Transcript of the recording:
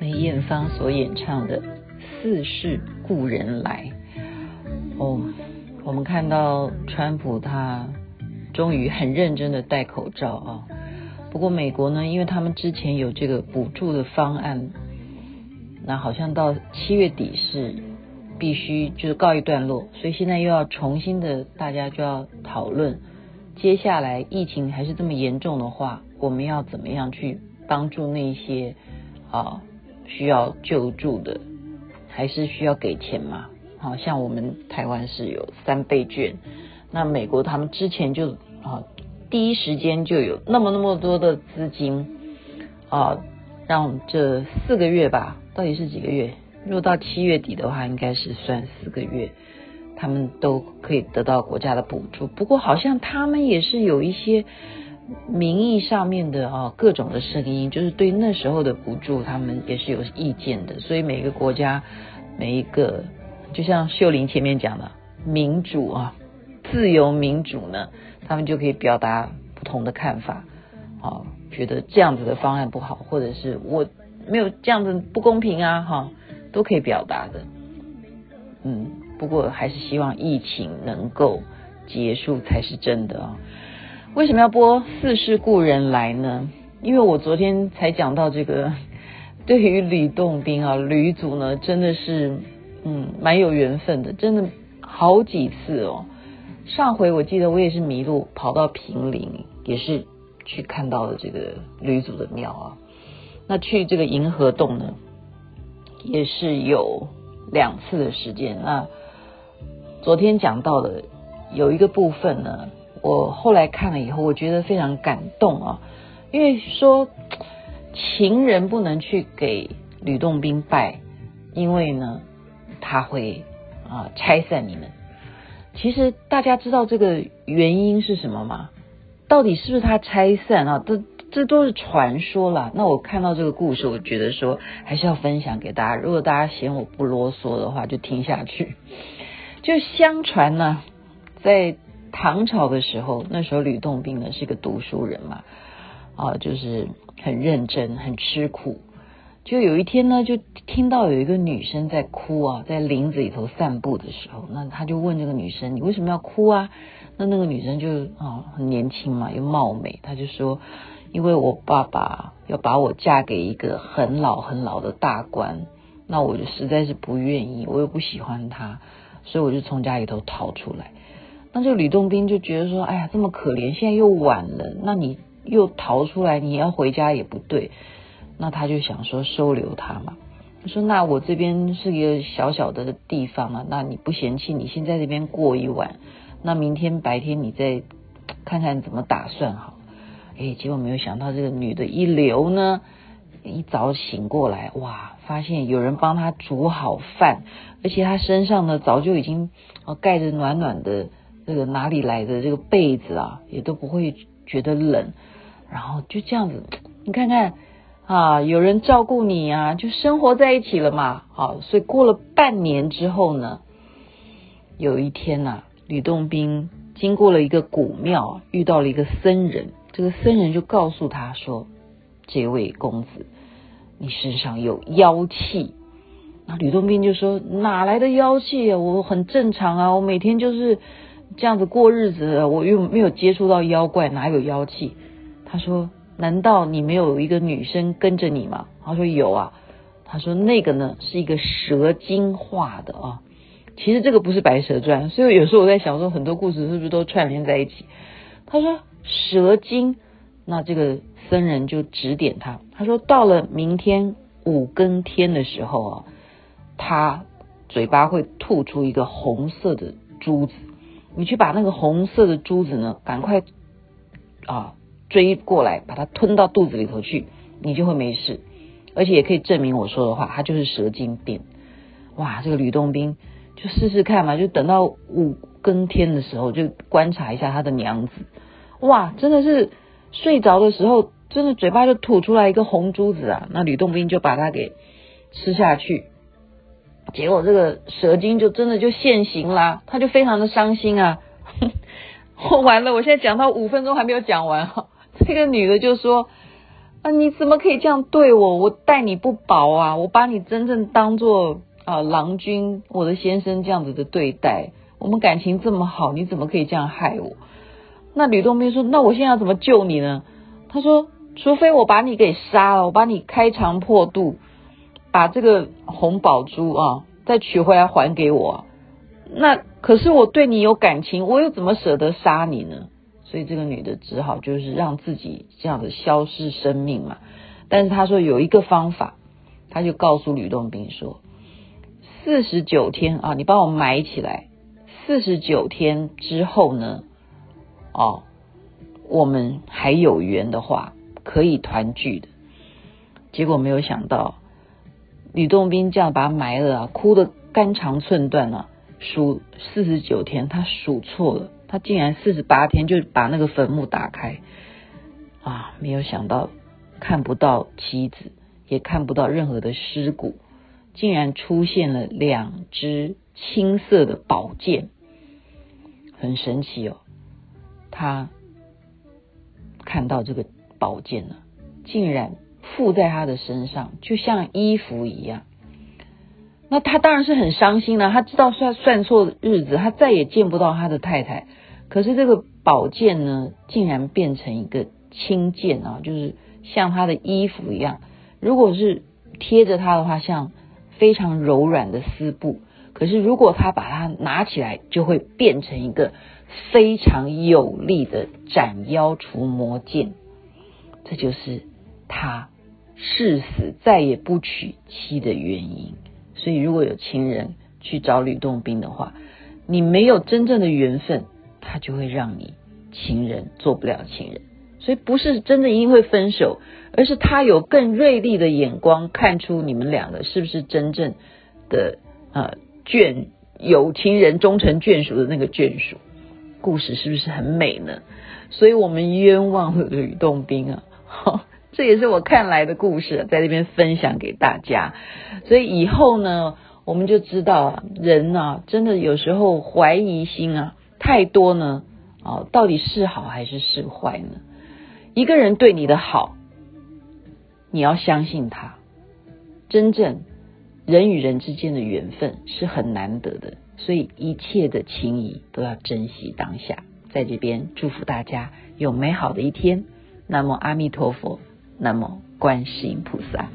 梅艳芳所演唱的《似是故人来》哦，我们看到川普他终于很认真的戴口罩啊。不过美国呢，因为他们之前有这个补助的方案，那好像到七月底是必须就是告一段落，所以现在又要重新的大家就要讨论，接下来疫情还是这么严重的话，我们要怎么样去帮助那些啊需要救助的，还是需要给钱嘛？好像我们台湾是有三倍券，那美国他们之前就啊。第一时间就有那么那么多的资金啊，让这四个月吧，到底是几个月？如果到七月底的话，应该是算四个月，他们都可以得到国家的补助。不过好像他们也是有一些名义上面的啊，各种的声音，就是对那时候的补助，他们也是有意见的。所以每个国家每一个，就像秀玲前面讲的，民主啊。自由民主呢，他们就可以表达不同的看法，啊，觉得这样子的方案不好，或者是我没有这样子不公平啊，哈，都可以表达的。嗯，不过还是希望疫情能够结束才是真的啊。为什么要播《似是故人来》呢？因为我昨天才讲到这个，对于吕洞宾啊，吕祖呢，真的是嗯蛮有缘分的，真的好几次哦。上回我记得我也是迷路，跑到平陵，也是去看到了这个吕祖的庙啊。那去这个银河洞呢，也是有两次的时间。那昨天讲到的有一个部分呢，我后来看了以后，我觉得非常感动啊，因为说情人不能去给吕洞宾拜，因为呢他会啊拆散你们。其实大家知道这个原因是什么吗？到底是不是他拆散啊？这这都是传说啦。那我看到这个故事，我觉得说还是要分享给大家。如果大家嫌我不啰嗦的话，就听下去。就相传呢，在唐朝的时候，那时候吕洞宾呢是个读书人嘛，啊，就是很认真，很吃苦。就有一天呢，就听到有一个女生在哭啊，在林子里头散步的时候，那他就问这个女生：“你为什么要哭啊？”那那个女生就啊，很年轻嘛，又貌美，她就说：“因为我爸爸要把我嫁给一个很老很老的大官，那我就实在是不愿意，我又不喜欢他，所以我就从家里头逃出来。”那这个吕洞宾就觉得说：“哎呀，这么可怜，现在又晚了，那你又逃出来，你要回家也不对。”那他就想说收留他嘛，他说，那我这边是一个小小的地方啊，那你不嫌弃，你先在这边过一晚，那明天白天你再看看怎么打算好。哎，结果没有想到这个女的一流呢，一早醒过来，哇，发现有人帮她煮好饭，而且她身上呢早就已经盖着暖暖的这个哪里来的这个被子啊，也都不会觉得冷，然后就这样子，你看看。啊，有人照顾你啊，就生活在一起了嘛。好，所以过了半年之后呢，有一天呐、吕洞宾经过了一个古庙，遇到了一个僧人。这个僧人就告诉他说：“这位公子，你身上有妖气。”那吕洞宾就说：“哪来的妖气啊？我很正常啊，我每天就是这样子过日子，我又没有接触到妖怪，哪有妖气？”他说。难道你没有一个女生跟着你吗？他说有啊。他说那个呢是一个蛇精画的啊。其实这个不是白蛇传，所以有时候我在想说，很多故事是不是都串联在一起？他说蛇精，那这个僧人就指点他。他说到了明天五更天的时候啊，他嘴巴会吐出一个红色的珠子，你去把那个红色的珠子呢，赶快啊。追过来，把它吞到肚子里头去，你就会没事，而且也可以证明我说的话，它就是蛇精病。哇，这个吕洞宾就试试看嘛，就等到五更天的时候，就观察一下他的娘子。哇，真的是睡着的时候，真的嘴巴就吐出来一个红珠子啊！那吕洞宾就把它给吃下去，结果这个蛇精就真的就现形啦，他就非常的伤心啊。我完了，我现在讲到五分钟还没有讲完哈。这个女的就说：“啊，你怎么可以这样对我？我待你不薄啊，我把你真正当做啊郎君，我的先生这样子的对待，我们感情这么好，你怎么可以这样害我？那吕洞宾说：“那我现在要怎么救你呢？”他说：“除非我把你给杀了，我把你开肠破肚，把这个红宝珠啊再取回来还给我。那可是我对你有感情，我又怎么舍得杀你呢？所以这个女的只好就是让自己这样的消失生命嘛。但是她说有一个方法，她就告诉吕洞宾说：四十九天啊，你帮我埋起来，四十九天之后呢？”哦，我们还有缘的话，可以团聚的。结果没有想到，吕洞宾这样把他埋了啊，哭得肝肠寸断啊，数四十九天，他数错了，他竟然四十八天就把那个坟墓打开啊！没有想到，看不到妻子，也看不到任何的尸骨，竟然出现了两支青色的宝剑，很神奇哦。他看到这个宝剑呢，竟然附在他的身上，就像衣服一样。那他当然是很伤心了。他知道算算错日子，他再也见不到他的太太。可是这个宝剑呢，竟然变成一个轻剑啊，就是像他的衣服一样。如果是贴着他的话，像非常柔软的丝布。可是如果他把它拿起来，就会变成一个。非常有力的斩妖除魔剑，这就是他誓死再也不娶妻的原因。所以，如果有情人去找吕洞宾的话，你没有真正的缘分，他就会让你情人做不了情人。所以，不是真的因为分手，而是他有更锐利的眼光，看出你们两个是不是真正的呃眷有情人终成眷属的那个眷属。故事是不是很美呢？所以我们冤枉了吕洞宾啊！这也是我看来的故事，在这边分享给大家。所以以后呢，我们就知道，人啊，真的有时候怀疑心啊太多呢，啊，到底是好还是是坏呢？一个人对你的好，你要相信他。真正人与人之间的缘分是很难得的。所以一切的情谊都要珍惜当下，在这边祝福大家有美好的一天。南无阿弥陀佛，那么观世音菩萨。